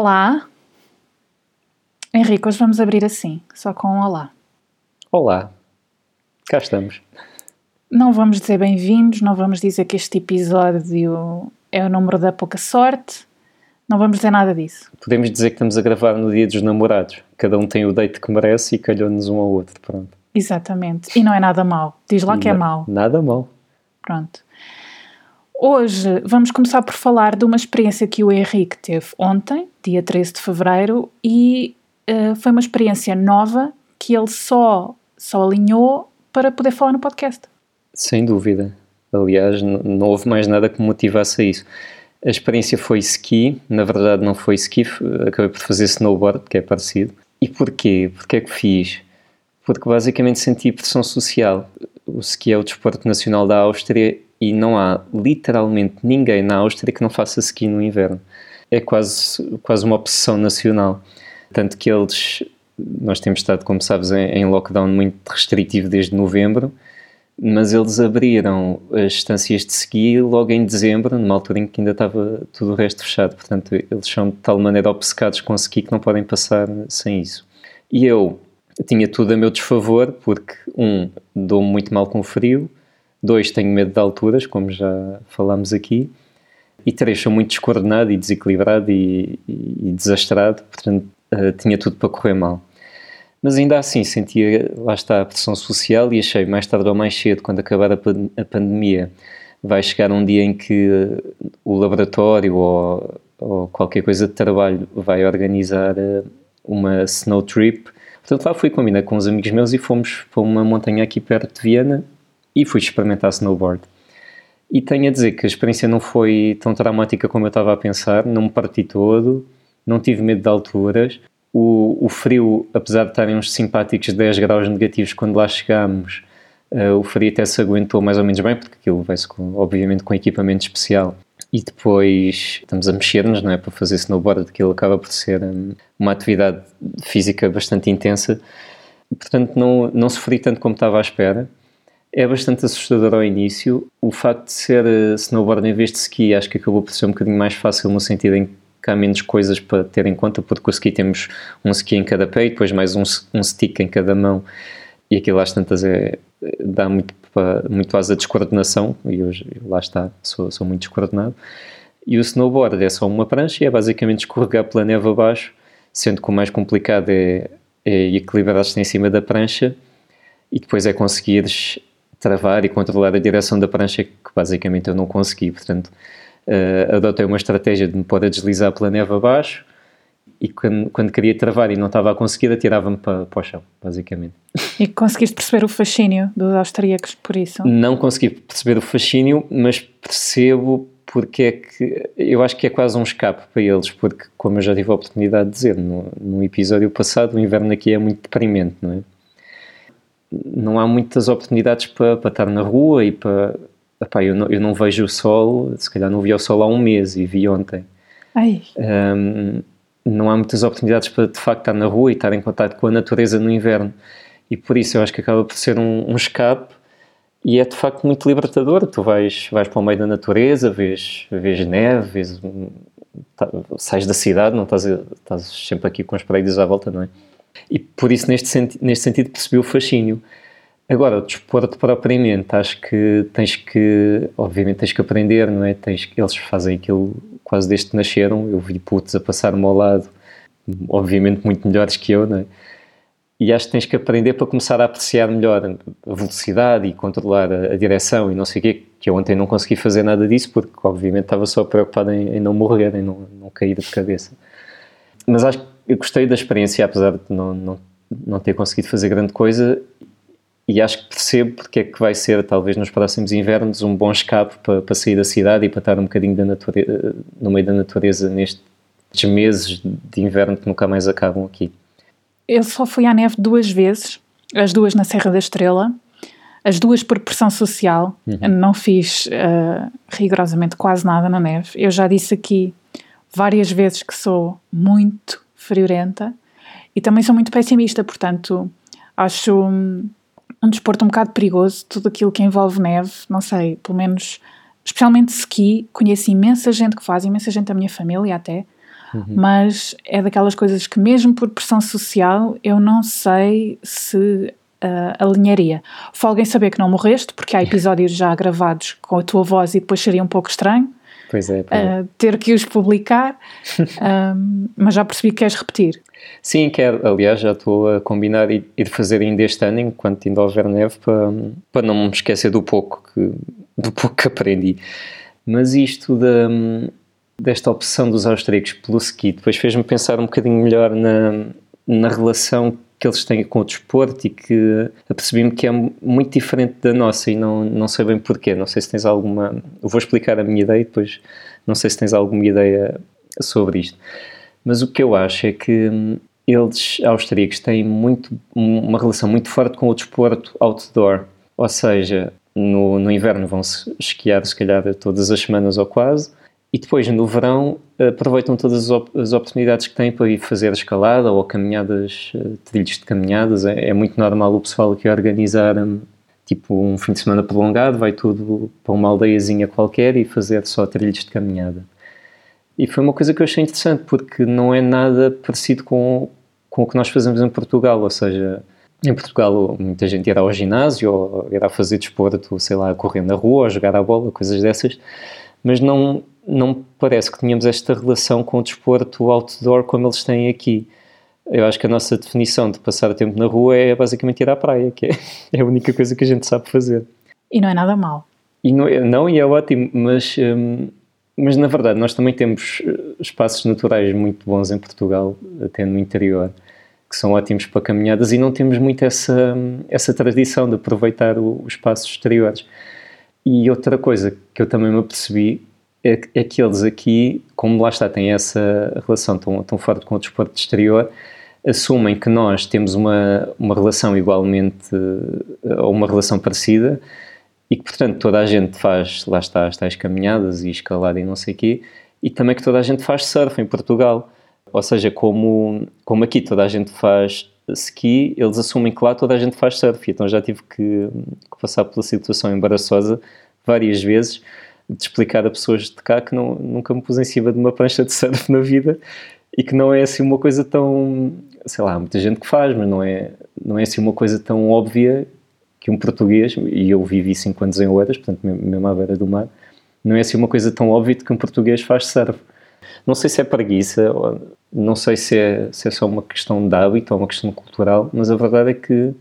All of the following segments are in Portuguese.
Olá. Henrique, hoje vamos abrir assim, só com um olá. Olá. Cá estamos. Não vamos dizer bem-vindos, não vamos dizer que este episódio é o número da pouca sorte, não vamos dizer nada disso. Podemos dizer que estamos a gravar no dia dos namorados. Cada um tem o date que merece e calhou-nos um ao outro. Pronto. Exatamente. E não é nada mau. Diz lá que é mau. Nada mal. Pronto. Hoje vamos começar por falar de uma experiência que o Henrique teve ontem, dia 13 de fevereiro, e uh, foi uma experiência nova que ele só, só alinhou para poder falar no podcast. Sem dúvida. Aliás, não houve mais nada que me motivasse a isso. A experiência foi ski, na verdade não foi ski, acabei por fazer snowboard, que é parecido. E porquê? Porquê é que fiz? Porque basicamente senti pressão social. O ski é o desporto nacional da Áustria e não há literalmente ninguém na Áustria que não faça ski no inverno. É quase, quase uma obsessão nacional. Tanto que eles, nós temos estado, como sabes, em, em lockdown muito restritivo desde novembro mas eles abriram as estâncias de ski logo em dezembro, numa altura em que ainda estava tudo o resto fechado. Portanto, eles são de tal maneira obcecados com ski que não podem passar sem isso. E eu tinha tudo a meu desfavor, porque, um, dou-me muito mal com o frio, dois, tenho medo de alturas, como já falámos aqui, e três, sou muito descoordenado e desequilibrado e, e, e desastrado, portanto, uh, tinha tudo para correr mal. Mas ainda assim sentia, lá está, a pressão social e achei mais tarde ou mais cedo, quando acabar a, pan a pandemia, vai chegar um dia em que o laboratório ou, ou, qualquer coisa de trabalho vai organizar eh, uma snow trip. Portanto, lá fui combinar com uns amigos meus e fomos para uma montanha aqui perto de Viena e fui experimentar snowboard. E tenho a dizer que a experiência não foi tão traumática como eu estava a pensar, não me parti todo, não tive medo de alturas, o, o frio, apesar de estarem uns simpáticos 10 graus negativos quando lá chegámos, uh, o frio até se aguentou mais ou menos bem, porque aquilo vai-se obviamente com equipamento especial. E depois estamos a mexer-nos, não é? Para fazer snowboard, aquilo acaba por ser um, uma atividade física bastante intensa. Portanto, não, não sofri tanto como estava à espera. É bastante assustador ao início. O facto de ser uh, snowboard em vez de ski, acho que acabou por ser um bocadinho mais fácil no sentido em que há menos coisas para ter em conta, porque o ski temos um ski em cada pé e depois mais um, um stick em cada mão, e aquilo às tantas é, dá muito, muito asa descoordenação, e hoje lá está, sou, sou muito descoordenado. E o snowboard é só uma prancha e é basicamente escorregar pela neve abaixo, sendo que o mais complicado é, é equilibrar-se em cima da prancha e depois é conseguires travar e controlar a direção da prancha, que basicamente eu não consegui, portanto uh, adotei uma estratégia de me pôr a deslizar pela neve abaixo e quando, quando queria travar e não estava a conseguir, atirava-me para, para o chão, basicamente. E conseguiste perceber o fascínio dos austríacos por isso? Não consegui perceber o fascínio, mas percebo porque é que eu acho que é quase um escape para eles, porque, como eu já tive a oportunidade de dizer no, no episódio passado, o inverno aqui é muito deprimente, não é? Não há muitas oportunidades para, para estar na rua e para, Epá, eu, não, eu não vejo o sol, se calhar não vi o sol há um mês e vi ontem. Um, não há muitas oportunidades para de facto estar na rua e estar em contato com a natureza no inverno. E por isso eu acho que acaba por ser um, um escape e é de facto muito libertador. Tu vais, vais para o meio da natureza, vês, vês neve, vês, tá, sais da cidade, não estás, estás sempre aqui com as paredes à volta, não é? E por isso, neste, senti neste sentido, percebi o fascínio. Agora, o desporto propriamente, acho que tens que, obviamente tens que aprender, não é? Tens, eles fazem aquilo quase desde que nasceram, eu vi putos a passar-me ao lado, obviamente muito melhores que eu, não é? E acho que tens que aprender para começar a apreciar melhor a velocidade e controlar a, a direção e não sei o quê, que eu ontem não consegui fazer nada disso porque obviamente estava só preocupado em, em não morrer, em não, não cair de cabeça. Mas acho que eu gostei da experiência, apesar de não, não, não ter conseguido fazer grande coisa e acho que percebo porque é que vai ser, talvez nos próximos invernos, um bom escape para, para sair da cidade e para estar um bocadinho da natureza, no meio da natureza nestes meses de inverno que nunca mais acabam aqui. Eu só fui à neve duas vezes, as duas na Serra da Estrela, as duas por pressão social. Uhum. Não fiz uh, rigorosamente quase nada na neve. Eu já disse aqui várias vezes que sou muito friorenta e também sou muito pessimista, portanto, acho um desporto um bocado perigoso, tudo aquilo que envolve neve, não sei, pelo menos, especialmente ski, conheço imensa gente que faz, imensa gente da minha família até, uhum. mas é daquelas coisas que, mesmo por pressão social, eu não sei se uh, alinharia. Folga em saber que não morreste, porque há episódios já gravados com a tua voz e depois seria um pouco estranho. Pois é. Uh, ter que os publicar, mas já percebi que queres repetir. Sim, quero. Aliás, já estou a combinar e ir fazer ainda este ano, enquanto ainda houver neve, para, para não me esquecer do pouco que, do pouco que aprendi. Mas isto da, desta opção dos austríacos pelo ski depois fez-me pensar um bocadinho melhor na, na relação que eles têm com o desporto e que apercebi-me que é muito diferente da nossa e não, não sei bem porquê. Não sei se tens alguma. Eu vou explicar a minha ideia e depois não sei se tens alguma ideia sobre isto. Mas o que eu acho é que hum, eles, austríacos, têm muito, uma relação muito forte com o desporto outdoor. Ou seja, no, no inverno vão-se esquiar, se calhar, todas as semanas ou quase e depois, no verão, aproveitam todas as, op as oportunidades que têm para ir fazer escalada ou caminhadas, uh, trilhos de caminhadas. É, é, muito normal o pessoal aqui organizar um, tipo um fim de semana prolongado, vai tudo para uma aldeiazinha qualquer e fazer só trilhos de caminhada. E foi uma coisa que eu achei interessante, porque não é nada parecido com, com o que nós fazemos em Portugal, ou seja, em Portugal muita gente irá ao ginásio ou irá fazer desporto, sei lá, correr na rua ou jogar à bola, coisas dessas, mas não, não parece que tenhamos esta relação com o desporto outdoor como eles têm aqui. Eu acho que a nossa definição de passar tempo na rua é basicamente ir à praia, que é, é a única coisa que a gente sabe fazer. E não é nada mal. E não, é, não e é ótimo, mas, hum, mas na verdade nós também temos eh, espaços naturais muito bons em Portugal, até no interior, que são ótimos para caminhadas e não temos muito essa, essa tradição de aproveitar os espaços exteriores. E outra coisa que eu também me apercebi é, é que eles aqui, como lá está, têm essa relação tão, tão forte com o desporto exterior, assumem que nós temos uma, uma relação igualmente, ou uma relação parecida, e que, portanto, toda a gente faz, lá está, as tais caminhadas e escalada e não sei o quê, e também que toda a gente faz surf em Portugal. Ou seja, como, como aqui toda a gente faz ski, eles assumem que lá toda a gente faz surf. Então já tive que, que passar pela situação embaraçosa várias vezes, de explicar a pessoas de cá que não, nunca me pus em cima de uma prancha de surf na vida e que não é assim uma coisa tão, sei lá, muita gente que faz, mas não é, não é assim uma coisa tão óbvia que um português, e eu vivi 5 anos em Oeiras, portanto mesmo à beira do mar, não é assim uma coisa tão óbvia que um português faz surf. Não sei se é preguiça, não sei se é, se é só uma questão de hábito ou uma questão cultural, mas a verdade é que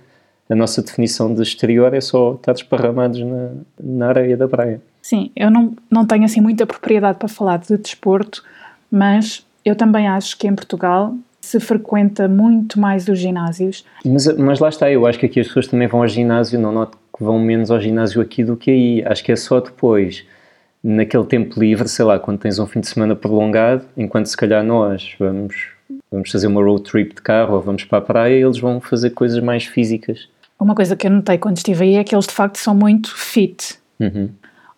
a nossa definição de exterior é só estar esparramados na, na areia da praia. Sim, eu não, não tenho assim muita propriedade para falar de desporto, mas eu também acho que em Portugal se frequenta muito mais os ginásios. Mas, mas lá está, eu acho que aqui as pessoas também vão ao ginásio, não noto que vão menos ao ginásio aqui do que aí. Acho que é só depois, naquele tempo livre, sei lá, quando tens um fim de semana prolongado, enquanto se calhar nós vamos, vamos fazer uma road trip de carro ou vamos para a praia, eles vão fazer coisas mais físicas. Uma coisa que eu notei quando estive aí é que eles de facto são muito fit. Uhum.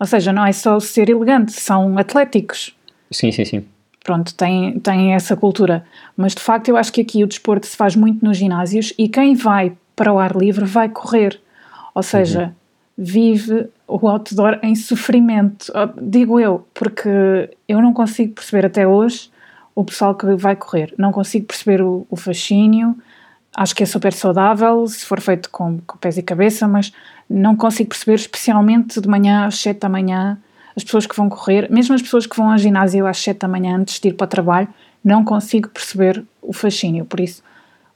Ou seja, não é só ser elegante, são atléticos. Sim, sim, sim. Pronto, tem, tem essa cultura. Mas de facto eu acho que aqui o desporto se faz muito nos ginásios e quem vai para o ar livre vai correr. Ou seja, uhum. vive o outdoor em sofrimento. Ah, digo eu, porque eu não consigo perceber até hoje o pessoal que vai correr. Não consigo perceber o, o fascínio. Acho que é super saudável se for feito com, com pés e cabeça, mas não consigo perceber, especialmente de manhã às 7 da manhã, as pessoas que vão correr, mesmo as pessoas que vão ao ginásio às 7 da manhã antes de ir para o trabalho, não consigo perceber o fascínio. Por isso,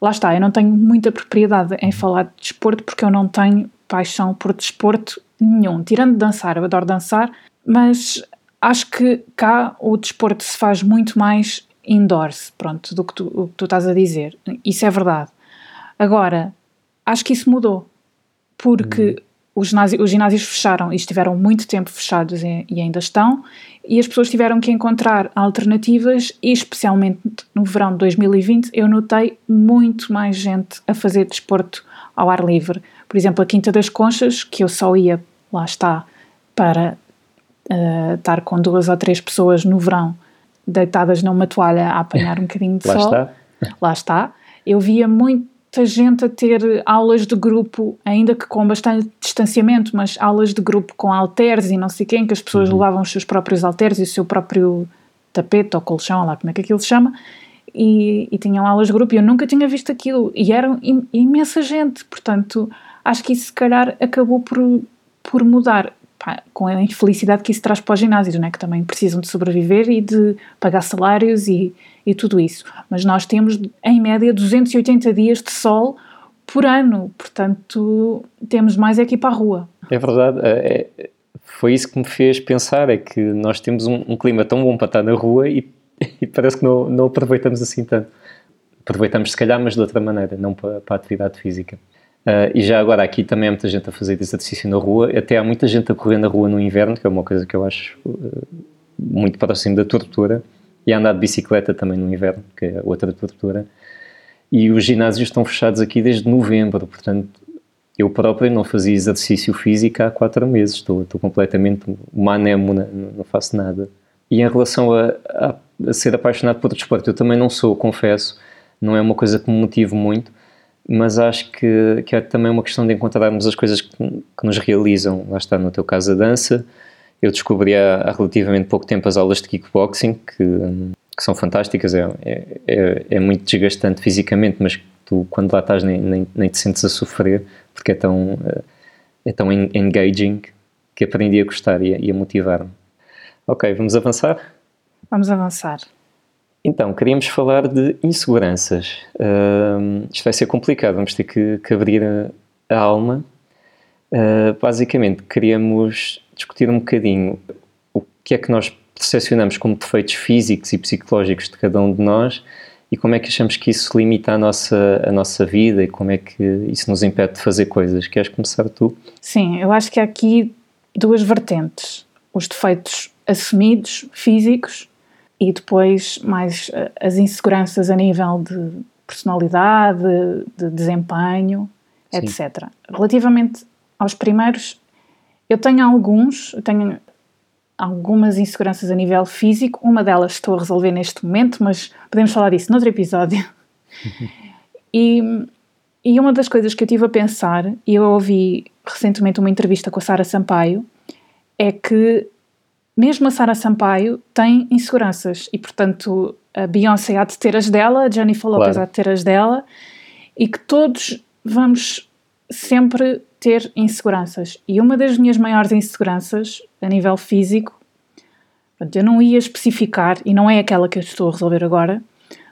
lá está, eu não tenho muita propriedade em falar de desporto porque eu não tenho paixão por desporto nenhum. Tirando dançar, eu adoro dançar, mas acho que cá o desporto se faz muito mais indoors, pronto, do que tu, que tu estás a dizer. Isso é verdade. Agora, acho que isso mudou porque os, os, ginásios fecharam e estiveram muito tempo fechados e, e, ainda estão, e as pessoas tiveram que encontrar alternativas, e especialmente no verão de 2020, eu notei muito mais gente a fazer desporto ao ar livre. Por exemplo, a Quinta das Conchas, que eu só ia, lá está, para uh, estar com duas ou três pessoas no verão, deitadas numa toalha a apanhar um bocadinho de lá sol. Está. Lá está. Eu via muito muita gente a ter aulas de grupo, ainda que com bastante distanciamento, mas aulas de grupo com halteres e não sei quem, que as pessoas uhum. levavam os seus próprios halteres e o seu próprio tapete ou colchão, lá como é que aquilo se chama, e, e tinham aulas de grupo e eu nunca tinha visto aquilo e eram imensa gente, portanto acho que isso se calhar acabou por, por mudar pá, com a infelicidade que isso traz para os ginásios, né? que também precisam de sobreviver e de pagar salários e, e tudo isso, mas nós temos em média 280 dias de sol por ano, portanto temos mais é que ir para a rua. É verdade, é, é, foi isso que me fez pensar, é que nós temos um, um clima tão bom para estar na rua e e parece que não, não aproveitamos assim tanto. Aproveitamos se calhar, mas de outra maneira, não para, para a atividade física. Uh, e já agora aqui também há muita gente a fazer exercício na rua, até há muita gente a correr na rua no inverno, que é uma coisa que eu acho uh, muito próximo da tortura, e a andar de bicicleta também no inverno, que é outra tortura. E os ginásios estão fechados aqui desde novembro, portanto, eu próprio não fazia exercício físico há quatro meses, estou, estou completamente anémona, não faço nada. E em relação a, a, a, ser apaixonado por desporto, eu também não sou, confesso, não é uma coisa que me motive muito, mas acho que, que é também uma questão de encontrarmos as coisas que, que nos realizam. Lá está, no teu caso, a dança. Eu descobri há, há relativamente pouco tempo as aulas de kickboxing, que, que são fantásticas, é, é, é, muito desgastante fisicamente, mas tu, quando lá estás, nem, nem, nem te sentes a sofrer, porque é tão, é tão engaging que aprendi a gostar e a, e a motivar-me. Ok, vamos avançar? Vamos avançar. Então, queríamos falar de inseguranças. Uh, isto vai ser complicado, vamos ter que, que abrir a, a alma. Uh, basicamente, queríamos discutir um bocadinho o que é que nós percepcionamos como defeitos físicos e psicológicos de cada um de nós e como é que achamos que isso limita a nossa, a nossa vida e como é que isso nos impede de fazer coisas. Queres começar tu? Sim, eu acho que há aqui duas vertentes. Os defeitos assumidos, físicos, e depois mais eh, as inseguranças a nível de personalidade, de desempenho, Sim. etc. Relativamente aos primeiros, eu tenho alguns, eu tenho algumas inseguranças a nível físico, uma delas estou a resolver neste momento, mas podemos falar disso noutro episódio. e, e uma das coisas que eu tive a pensar, e eu ouvi recentemente uma entrevista com a Sara Sampaio, é que mesmo a Sara Sampaio tem inseguranças e, portanto, a Beyoncé há de ter as dela, a Jennifer Lopez claro. há de ter as dela e que todos vamos sempre ter inseguranças. E uma das minhas maiores inseguranças a nível físico, eu não ia especificar e não é aquela que eu estou a resolver agora,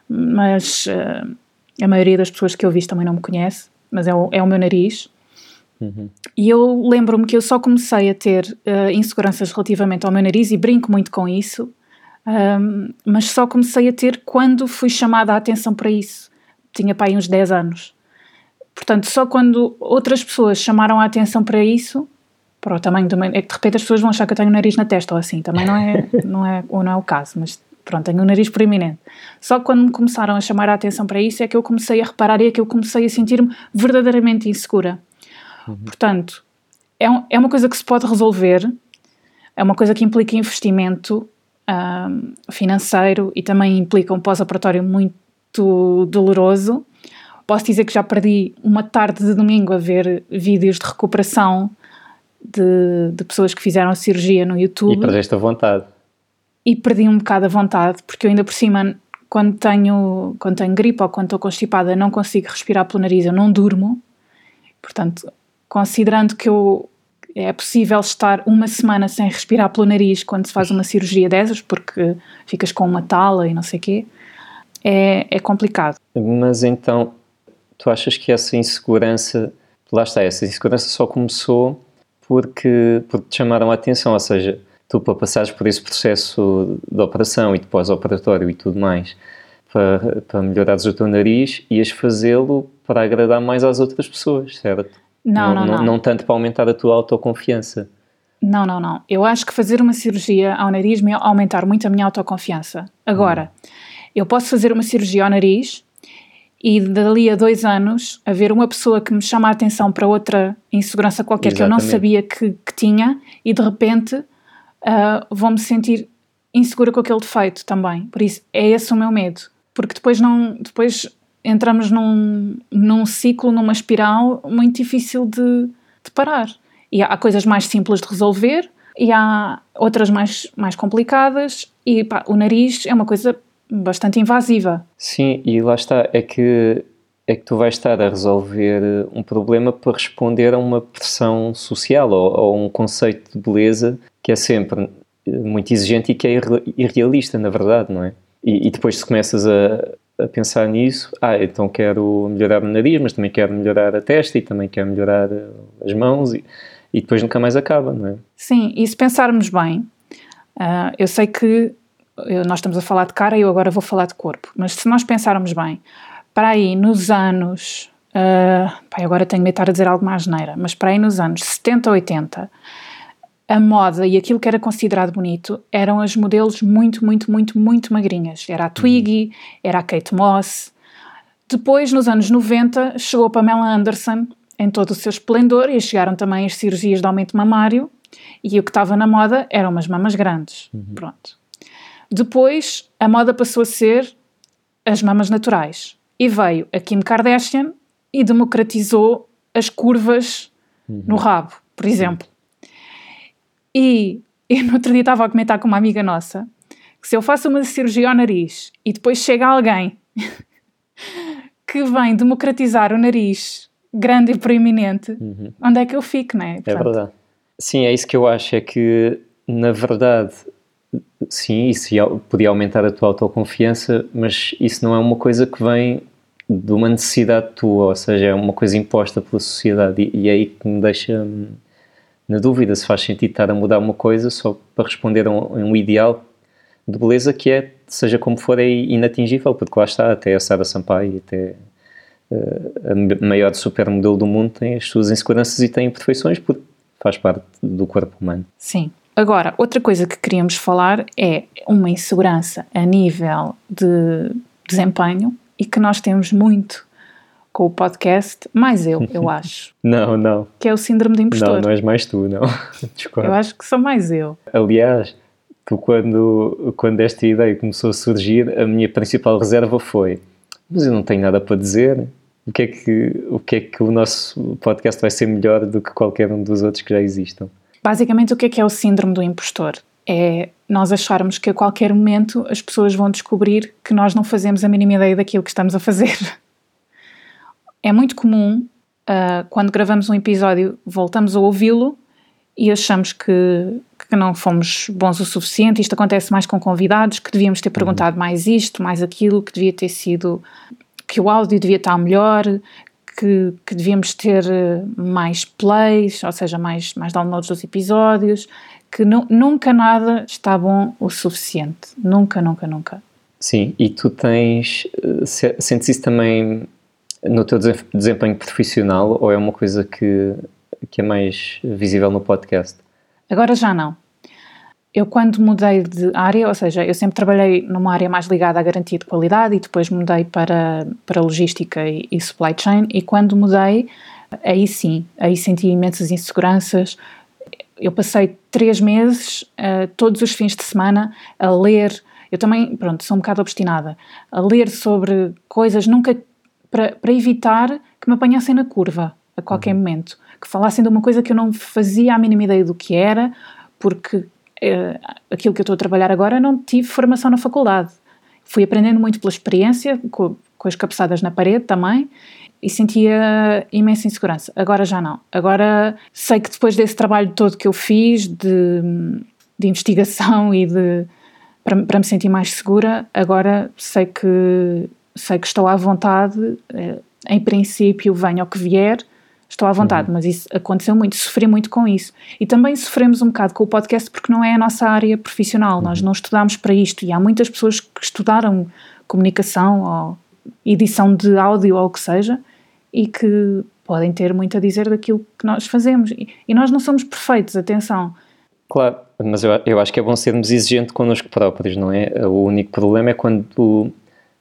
mas uh, a maioria das pessoas que eu vi também não me conhece, mas é o, é o meu nariz. Uhum. E eu lembro-me que eu só comecei a ter uh, inseguranças relativamente ao meu nariz e brinco muito com isso, um, mas só comecei a ter quando fui chamada a atenção para isso. Tinha pai uns 10 anos. Portanto, só quando outras pessoas chamaram a atenção para isso, para o tamanho do meu. É que de repente as pessoas vão achar que eu tenho o nariz na testa ou assim, também não é, não é, ou não é o caso, mas pronto, tenho o nariz proeminente. Só quando me começaram a chamar a atenção para isso é que eu comecei a reparar e é que eu comecei a sentir-me verdadeiramente insegura. Uhum. Portanto, é, um, é uma coisa que se pode resolver, é uma coisa que implica investimento um, financeiro e também implica um pós-operatório muito doloroso. Posso dizer que já perdi uma tarde de domingo a ver vídeos de recuperação de, de pessoas que fizeram a cirurgia no YouTube. E perdeste a vontade. E perdi um bocado a vontade, porque eu ainda por cima, quando tenho, quando tenho gripe ou quando estou constipada, não consigo respirar pelo nariz, eu não durmo. Portanto, considerando que eu, é possível estar uma semana sem respirar pelo nariz quando se faz uma cirurgia dessas, porque ficas com uma tala e não sei o quê, é, é complicado. Mas então, tu achas que essa insegurança, lá está, essa insegurança só começou porque, porque te chamaram a atenção, ou seja, tu para passares por esse processo de operação e de pós-operatório e tudo mais, para, para melhorares o teu nariz, ias fazê-lo para agradar mais às outras pessoas, certo? Não, não, não, não. Não tanto para aumentar a tua autoconfiança. Não, não, não. Eu acho que fazer uma cirurgia ao nariz me aumentar muito a minha autoconfiança. Agora, hum. eu posso fazer uma cirurgia ao nariz e dali a dois anos haver uma pessoa que me chama a atenção para outra insegurança qualquer Exatamente. que eu não sabia que, que tinha e de repente uh, vou-me sentir insegura com aquele defeito também. Por isso, é esse o meu medo. Porque depois não, depois entramos num, num ciclo, numa espiral muito difícil de, de parar. E há, coisas mais simples de resolver, e há outras mais, mais complicadas, e pá, o nariz é uma coisa bastante invasiva. Sim, e lá está, é que é que tu vais estar a resolver um problema para responder a uma pressão social ou, ou um conceito de beleza que é sempre muito exigente e que é irrealista, na verdade, não é? E, e depois se começas a, a, pensar nisso, ah, então quero melhorar o nariz, mas também quero melhorar a testa e também quero melhorar as mãos e, e depois nunca mais acaba, não é? Sim, e se pensarmos bem, uh, eu sei que nós estamos a falar de cara e eu agora vou falar de corpo, mas se nós pensarmos bem, para aí nos anos, uh, pá, agora tenho medo de estar a dizer algo mais neira, mas para aí nos anos 70, 80, a moda e aquilo que era considerado bonito eram as modelos muito, muito, muito, muito magrinhas. Era a. Twiggy, era a Kate Moss. Depois, nos anos 90, chegou a Pamela Anderson em todo o seu esplendor e chegaram também as cirurgias de aumento mamário e o que estava na moda eram umas mamas grandes. Uhum. Pronto. Depois, a moda passou a ser as mamas naturais. E veio a Kim Kardashian e democratizou as curvas uhum. no rabo, por exemplo. E eu no outro dia estava a comentar com uma amiga nossa que se eu faço uma cirurgia ao nariz e depois chega alguém que vem democratizar o nariz grande e proeminente, uhum. onde é que eu fico, não é? é Portanto, é verdade. Sim, é isso que eu acho, é que na verdade, sim, isso podia aumentar a tua autoconfiança, mas isso não é uma coisa que vem de uma necessidade tua, ou seja, é uma coisa imposta pela sociedade e, e é aí que me deixa hum, na dúvida se faz sentido estar a mudar uma coisa só para responder a um, a um ideal de beleza que é, seja como for, é inatingível, porque lá está, até a Sara Sampaio, até uh, a maior supermodelo do mundo tem as suas inseguranças e tem imperfeições, porque faz parte do corpo humano. Sim. Agora, outra coisa que queríamos falar é uma insegurança a nível de desempenho e que nós temos muito com o podcast, mais eu, eu acho. não, não. Que é o síndrome do impostor. Não, não és mais tu, não. Eu acho que sou mais eu. Aliás, tu quando, quando esta ideia começou a surgir, a minha principal reserva foi mas eu não tenho nada para dizer. O que é que o, que é que o nosso podcast vai ser melhor do que qualquer um dos outros que já existam? Basicamente, o que é que é o síndrome do impostor? É nós acharmos que a qualquer momento as pessoas vão descobrir que nós não fazemos a mínima ideia daquilo que estamos a fazer. É muito comum, uh, quando gravamos um episódio, voltamos a ouvi-lo e achamos que, que não fomos bons o suficiente. Isto acontece mais com convidados, que devíamos ter perguntado mais isto, mais aquilo, que devia ter sido. que o áudio devia estar melhor, que, que devíamos ter ah, mais plays, ou seja, mais, mais downloads dos episódios, que nu, nunca nada está bom o suficiente. Nunca, nunca, nunca. Sim, e tu tens. Ah, sentes isso também no teu desempenho profissional ou é uma coisa que, que é mais visível no podcast? Agora já não. Eu quando mudei de área, ou seja, eu sempre trabalhei numa área mais ligada à garantia de qualidade e depois mudei para, para logística e, e supply chain e quando mudei, aí sim, aí senti imensas inseguranças. Eu passei três meses, uh, todos os fins de semana, a ler. Eu também, pronto, sou um bocado obstinada. A ler sobre coisas, nunca para, para evitar que me apanhassem na curva a qualquer uhum. momento, que falassem de uma coisa que eu não fazia a mínima ideia do que era, porque eh, aquilo que eu estou a trabalhar agora não tive formação na faculdade. Fui aprendendo muito pela experiência, com, com as cabeçadas na parede também, e sentia imensa insegurança. Agora já não. Agora sei que depois desse trabalho todo que eu fiz de, de investigação e de para, para me sentir mais segura, agora sei que sei que estou à vontade, eh, em princípio, venha o que vier, estou à vontade, uhum. mas isso aconteceu muito, sofri muito com isso. E também sofremos um bocado com o podcast porque não é a nossa área profissional, uhum. nós não estudámos para isto e há muitas pessoas que estudaram comunicação ou edição de áudio ou o que seja e que podem ter muito a dizer daquilo que nós fazemos. E, e nós não somos perfeitos, atenção. Claro, mas eu, eu acho que é bom sermos exigentes connosco próprios, não é? O único problema é quando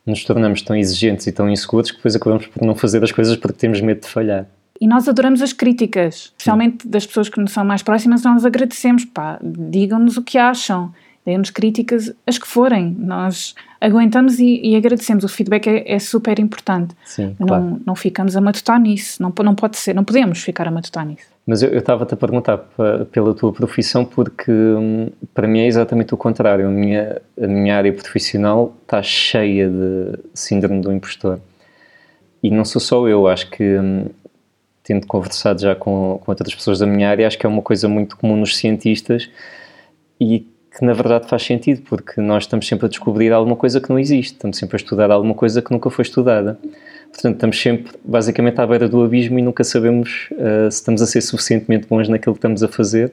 nos tornamos tão exigentes e tão inseguros que depois acabamos por não fazer as coisas porque temos medo de falhar. E nós adoramos as críticas, especialmente das pessoas que nos são mais próximas, nós agradecemos, pá, digam-nos o que acham. Deem-nos críticas, as que forem. Nós aguentamos e, e agradecemos. O feedback é, é super importante. Sim, não, claro. não ficamos a matutar nisso. Não, não pode ser, não podemos ficar a matutar nisso. Mas eu estava-te a perguntar pela tua profissão porque hum, para mim é exatamente o contrário. A minha, a minha área profissional está cheia de síndrome do impostor. E não sou só eu, acho que hum, tendo conversado já com, com outras pessoas da minha área, acho que é uma coisa muito comum nos cientistas e que na verdade faz sentido, porque nós estamos sempre a descobrir alguma coisa que não existe, estamos sempre a estudar alguma coisa que nunca foi estudada. Portanto, estamos sempre basicamente à beira do abismo e nunca sabemos uh, se estamos a ser suficientemente bons naquilo que estamos a fazer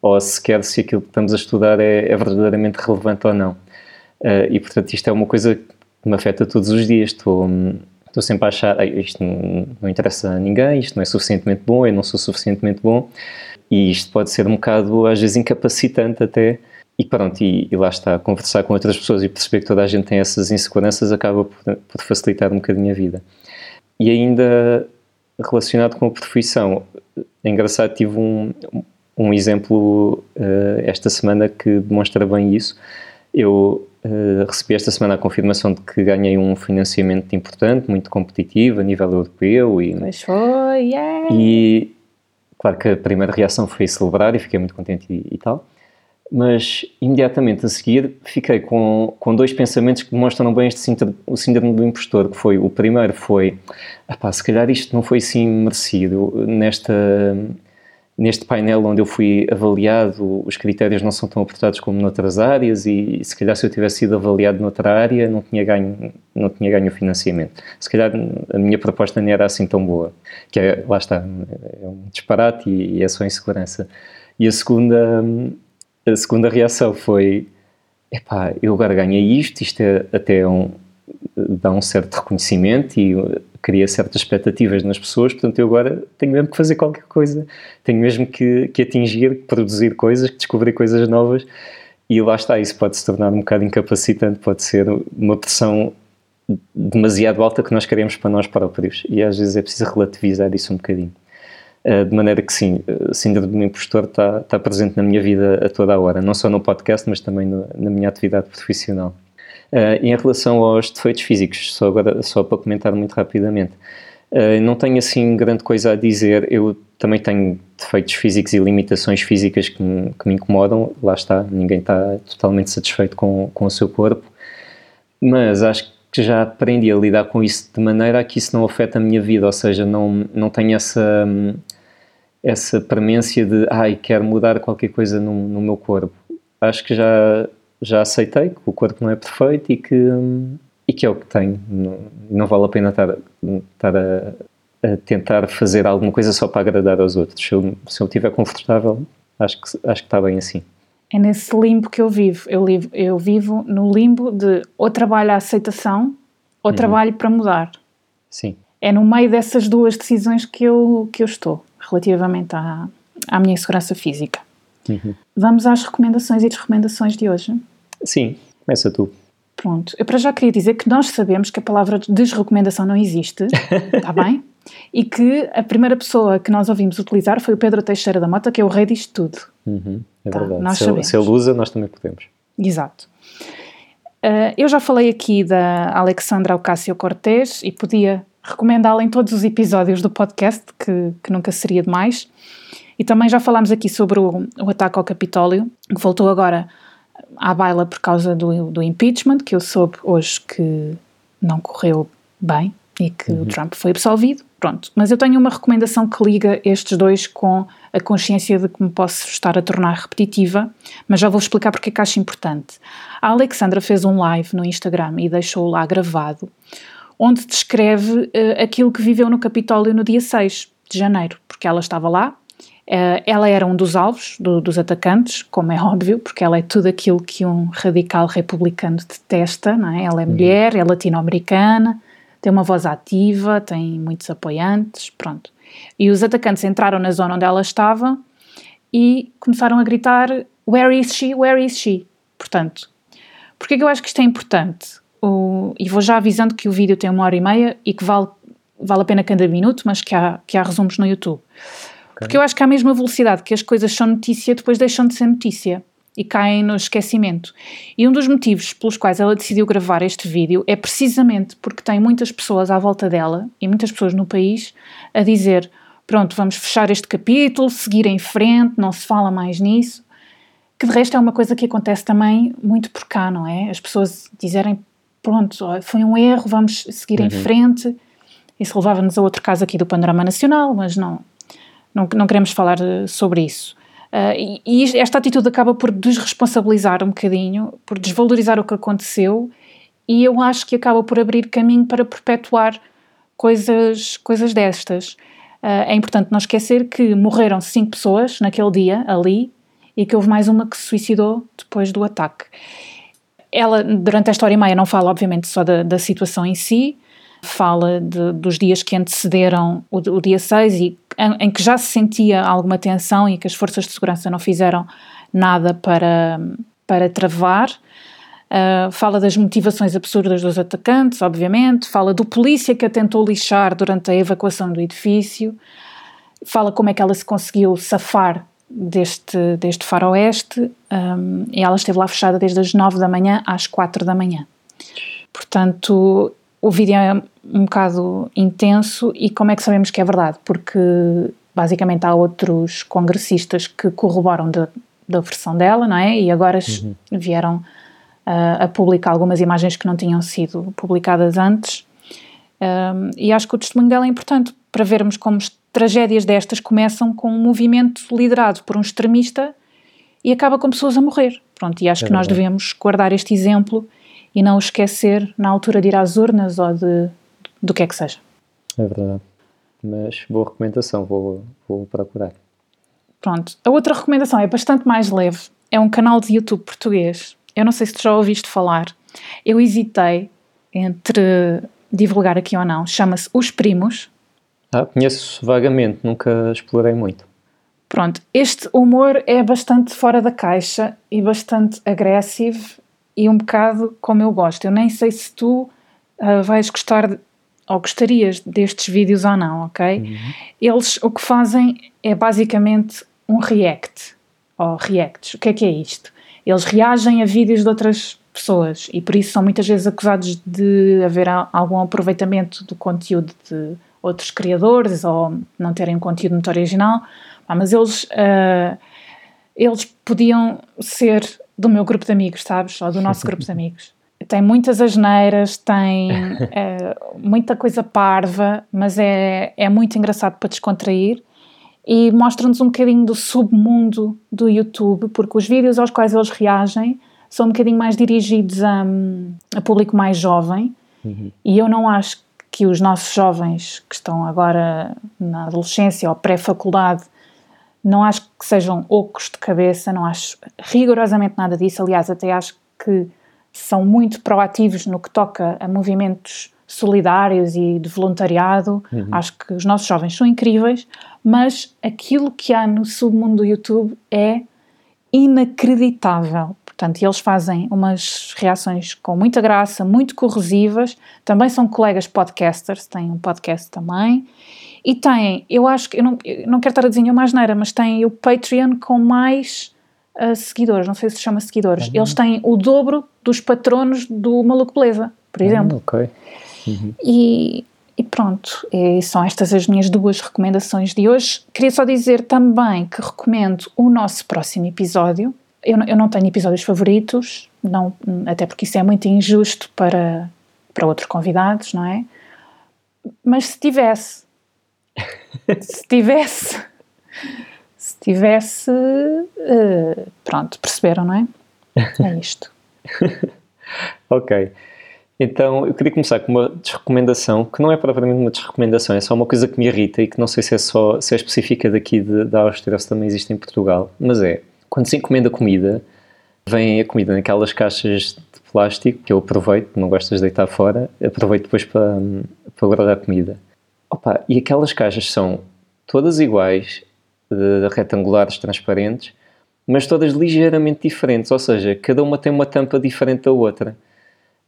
ou sequer se aquilo que estamos a estudar é, é verdadeiramente relevante ou não. Uh, e portanto, isto é uma coisa que me afeta todos os dias. Estou, estou sempre a achar isto não, não interessa a ninguém, isto não é suficientemente bom, eu não sou suficientemente bom. E isto pode ser um bocado, às vezes, incapacitante até e pronto, e, e, lá está, conversar com outras pessoas e perceber que toda a gente tem essas inseguranças acaba por, por facilitar um bocadinho a vida. E ainda relacionado com a profissão, é engraçado, tive um, um exemplo uh, esta semana que demonstra bem isso. Eu uh, recebi esta semana a confirmação de que ganhei um financiamento importante, muito competitivo a nível europeu. E, Mas foi, yeah. E claro que a primeira reação foi celebrar e fiquei muito contente e, e tal mas imediatamente a seguir fiquei com, com dois pensamentos que demonstram bem este síndrome, o síndrome do impostor, que foi, o primeiro foi, se calhar isto não foi assim merecido, nesta, neste painel onde eu fui avaliado, os critérios não são tão apertados como noutras áreas e se calhar se eu tivesse sido avaliado noutra área não tinha ganho, não tinha ganho financiamento. Se calhar a minha proposta não era assim tão boa, que é, lá está, é um disparate e, e é só insegurança. E a segunda a segunda reação foi: epá, eu agora ganhei isto, isto é até um, dá um certo reconhecimento e cria certas expectativas nas pessoas, portanto eu agora tenho mesmo que fazer qualquer coisa, tenho mesmo que, que atingir, produzir coisas, descobrir coisas novas e lá está, isso pode se tornar um bocado incapacitante, pode ser uma pressão demasiado alta que nós queremos para nós próprios e às vezes é preciso relativizar isso um bocadinho. Eh, de maneira que sim, a síndrome do impostor está, está presente na minha vida a toda a hora, não só no podcast, mas também no, na minha atividade profissional. Uh, em relação aos defeitos físicos, só agora só para comentar muito rapidamente, uh, não tenho assim grande coisa a dizer. Eu também tenho defeitos físicos e limitações físicas que me, que me incomodam. Lá está, ninguém está totalmente satisfeito com, com o seu corpo, mas acho que já aprendi a lidar com isso de maneira a que isso não afeta a minha vida, ou seja, não, não tenho essa. Essa premência de ai, quero mudar qualquer coisa no, no meu corpo. Acho que já, já aceitei que o corpo não é perfeito e que, e que é o que tenho. Não, não vale a pena estar, estar a, a, tentar fazer alguma coisa só para agradar aos outros. Se eu, se eu estiver confortável, acho que, acho que está bem assim. É nesse limbo que eu vivo. Eu, livo, eu vivo no limbo de ou trabalho a aceitação ou uhum. trabalho para mudar. Sim. É no meio dessas duas decisões que eu, que eu estou relativamente à, à minha segurança física. Uhum. Vamos às recomendações e desrecomendações de hoje? Sim, começa tu. Pronto, eu para já queria dizer que nós sabemos que a palavra desrecomendação não existe, está bem? E que a primeira pessoa que nós ouvimos utilizar foi o Pedro Teixeira da Mota, que é o rei disto tudo. Uhum, é tá, verdade. Nós se, sabemos. Ele, se ele usa, nós também podemos. Exato. Uh, eu já falei aqui da Alexandra Ocasio-Cortez e podia recomendá-la em todos os episódios do podcast, que, que nunca seria demais. E também já falámos aqui sobre o, o ataque ao Capitólio, que voltou agora à baila por causa do, do impeachment, que eu soube hoje que não correu bem e que uhum. o Trump foi absolvido. Pronto, mas eu tenho uma recomendação que liga estes dois com a consciência de que me posso estar a tornar repetitiva, mas já vou explicar porque é que acho importante. A Alexandra fez um live no Instagram e deixou lá gravado, onde descreve uh, aquilo que viveu no Capitólio no dia 6 de janeiro, porque ela estava lá, uh, ela era um dos alvos do, dos atacantes, como é óbvio, porque ela é tudo aquilo que um radical republicano detesta, não é? Ela é uhum. mulher, é latino-americana, tem uma voz ativa, tem muitos apoiantes, pronto. E os atacantes entraram na zona onde ela estava e começaram a gritar Where is she? Where is she? Portanto, porque é que eu acho que isto é importante? o, e vou já avisando que o vídeo tem uma hora e meia e que vale, vale a pena cada minuto, mas que há, que há resumos no YouTube. Okay. Porque eu acho que à mesma velocidade que as coisas são notícia, depois deixam de ser notícia. E caem no esquecimento. E um dos motivos pelos quais ela decidiu gravar este vídeo é precisamente porque tem muitas pessoas à volta dela e muitas pessoas no país a dizer: pronto, vamos fechar este capítulo, seguir em frente, não se fala mais nisso. Que de resto é uma coisa que acontece também muito por cá, não é? As pessoas dizerem: pronto, foi um erro, vamos seguir uhum. em frente. Isso levava-nos a outro caso aqui do panorama nacional, mas não, não, não queremos falar eh, sobre isso. Uh, e, e, esta atitude acaba por desresponsabilizar um bocadinho, por desvalorizar o que aconteceu, e eu acho que acaba por abrir caminho para perpetuar coisas, coisas destas. Uh, é importante não esquecer que morreram cinco pessoas naquele dia ali e que houve mais uma que se suicidou depois do ataque. Ela, durante esta hora e meia, não fala, obviamente, só da, da situação em si, fala de, dos dias que antecederam o, o dia 6 e em, em, que já se sentia alguma tensão e que as forças de segurança não fizeram nada para, para travar. Uh, fala das motivações absurdas dos atacantes, obviamente, fala do polícia que a tentou lixar durante a evacuação do edifício, fala como é que ela se conseguiu safar deste, deste faroeste um, e ela esteve lá fechada desde as 9 da manhã às 4 da manhã. Portanto, o vídeo é um bocado intenso e como é que sabemos que é verdade? Porque basicamente há outros congressistas que corroboram da, da versão dela, não é? E agora uhum. vieram uh, a publicar algumas imagens que não tinham sido publicadas antes. Um, e acho que o testemunho dela é importante para vermos como tragédias destas começam com um movimento liderado por um extremista e acaba com pessoas a morrer. Pronto, e acho é que nós devemos guardar este exemplo e não o esquecer na altura de ir às urnas ou de, do que é que seja. É verdade. Mas boa recomendação, vou, vou procurar. Pronto. A outra recomendação é bastante mais leve. É um canal de YouTube português. Eu não sei se tu já ouviste falar. Eu hesitei entre divulgar aqui ou não. Chama-se Os Primos. Ah, conheço vagamente, nunca explorei muito. Pronto, este humor é bastante fora da caixa e bastante agressivo e um bocado como eu gosto. Eu nem sei se tu uh, vais gostar ou gostarias destes vídeos ou não, ok? Uhum. Eles o que fazem é basicamente um react ou reacts. O que é que é isto? Eles reagem a vídeos de outras pessoas e por isso são muitas vezes acusados de haver algum aproveitamento do conteúdo de outros criadores ou não terem um conteúdo muito original, mas eles, uh, eles podiam ser do meu grupo de amigos, sabes? Ou do nosso grupo de amigos. Tem muitas asneiras, tem é, muita coisa parva, mas é, é muito engraçado para descontrair e mostra-nos um bocadinho do submundo do YouTube, porque os vídeos aos quais eles reagem são um bocadinho mais dirigidos a, a público mais jovem uhum. e eu não acho que os nossos jovens que estão agora na adolescência ou pré-faculdade não acho que sejam ocos de cabeça, não acho rigorosamente nada disso. Aliás, até acho que são muito proativos no que toca a movimentos solidários e de voluntariado. Uhum. Acho que os nossos jovens são incríveis, mas aquilo que há no submundo do YouTube é inacreditável. Portanto, eles fazem umas reações com muita graça, muito corrosivas. Também são colegas podcasters, têm um podcast também. E têm, eu acho que, eu não, eu não quero estar a dizer nenhuma asneira, mas têm o Patreon com mais uh, seguidores, não sei se se chama seguidores. Uhum. Eles têm o dobro dos patronos do Maluco Beleza, por exemplo. Uhum, ok. Uhum. E, e pronto, e são estas as minhas duas recomendações de hoje. Queria só dizer também que recomendo o nosso próximo episódio. Eu, eu não tenho episódios favoritos, não, até porque isso é muito injusto para, para outros convidados, não é? Mas se tivesse, se tivesse, se tivesse, uh, pronto, perceberam, não é? É isto. ok. Então, eu queria começar com uma desrecomendação, que não é propriamente uma desrecomendação, é só uma coisa que me irrita e que não sei se é só, se é específica daqui de, da Áustria ou se também existe em Portugal, mas é, quando se encomenda comida, vem a comida naquelas caixas de plástico, que eu aproveito, não gostas de deitar fora, aproveito depois para, para guardar a comida. Opa, e aquelas caixas são todas iguais, retangulares, transparentes, mas todas ligeiramente diferentes, ou seja, cada uma tem uma tampa diferente da outra.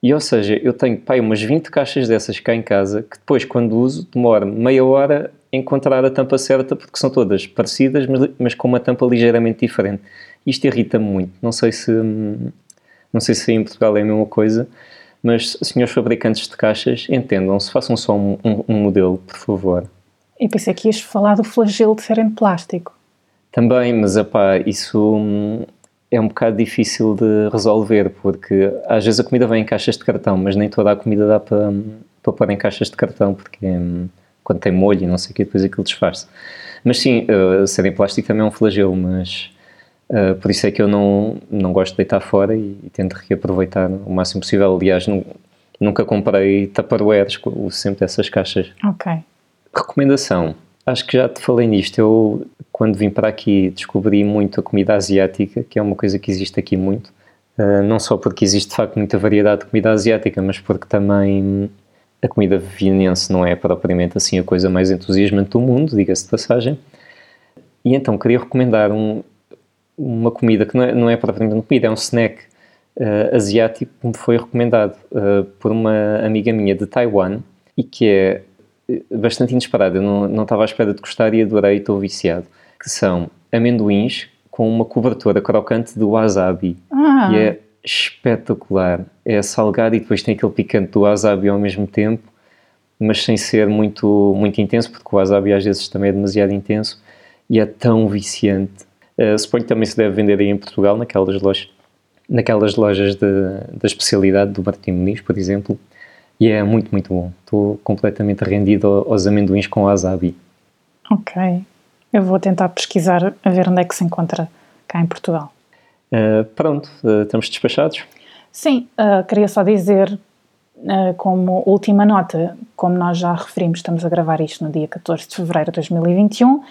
E ou seja, eu tenho pai, umas 20 caixas dessas cá em casa que depois, quando uso, demora meia hora a encontrar a tampa certa porque são todas parecidas, mas, mas com uma tampa ligeiramente diferente. Isto irrita-me muito. Não sei se não sei se em Portugal é a mesma coisa, mas senhores fabricantes de caixas, entendam-se, façam só um, um, um, modelo, por favor. E pensei que ias falar do flagelo de serem de plástico. Também, mas apá, isso hum, é um bocado difícil de resolver, porque às vezes a comida vem em caixas de cartão, mas nem toda a comida dá para, para pôr em caixas de cartão, porque hum, quando tem molho e não sei o que, depois aquilo disfarça. Mas sim, uh, ser em plástico também é um flagelo, mas uh, por isso é que eu não, não gosto de deitar fora e, e tento reaproveitar o máximo possível. Aliás, nunca comprei uso sempre essas caixas. Ok. Recomendação. Acho que já te falei nisto. Eu, quando vim para aqui, descobri muito a comida asiática, que é uma coisa que existe aqui muito. Uh, não só porque existe de facto muita variedade de comida asiática, mas porque também a comida vienense não é propriamente assim a coisa mais entusiasmante do mundo, diga-se de passagem. E então queria recomendar um, uma comida que não é, não é propriamente uma comida, é um snack uh, asiático que me foi recomendado uh, por uma amiga minha de Taiwan e que é bastante inesperado. Eu não, não estava à espera de gostar e adorei, estou viciado. Que são amendoins com uma cobertura crocante de wasabi. Ah. E é espetacular. É salgado e depois tem aquele picante do wasabi ao mesmo tempo, mas sem ser muito, muito intenso, porque o wasabi às vezes também é demasiado intenso e é tão viciante. Uh, suponho que também se deve vender aí em Portugal, naquelas lojas, naquelas lojas de, da especialidade do Martim Muniz, por exemplo, e é muito, muito bom. Estou completamente rendido aos amendoins com wasabi. Ok. Eu vou tentar pesquisar a ver onde é que se encontra cá em Portugal. Uh, pronto, uh, estamos despachados? Sim, uh, queria só dizer, como última nota, como nós já referimos, estamos a gravar isto no dia 14 de fevereiro de 2021,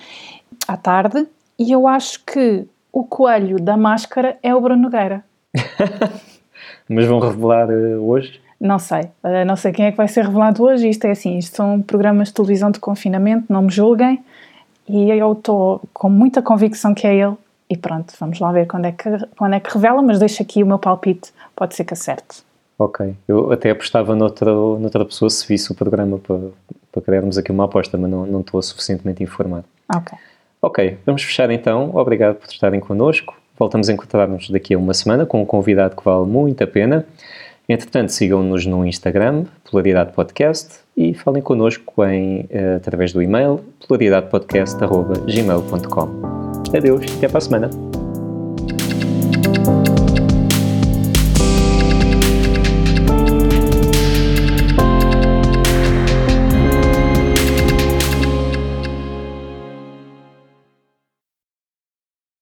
à tarde, e eu acho que o coelho da máscara é o Bruno Nogueira. Mas vão revelar hoje? Não sei, não sei quem é que vai ser revelado hoje. Isto é assim, isto são programas de televisão de confinamento, não me julguem. E eu estou com muita convicção que é ele e pronto, vamos lá ver quando é, que, quando é que revela, mas deixo aqui o meu palpite, pode ser que acerte. Ok, eu até apostava noutra, noutra pessoa se visse o programa para, para criarmos aqui uma aposta, mas não, não estou suficientemente informado. Ok. Ok, vamos fechar então. Obrigado por estarem connosco. Voltamos a encontrar-nos daqui a uma semana com um convidado que vale muito a pena. Entretanto, sigam-nos no Instagram, Polaridade Podcast, e falem connosco em, uh, através do e-mail polaridadepodcast.gmail.com. Adeus, até para a semana.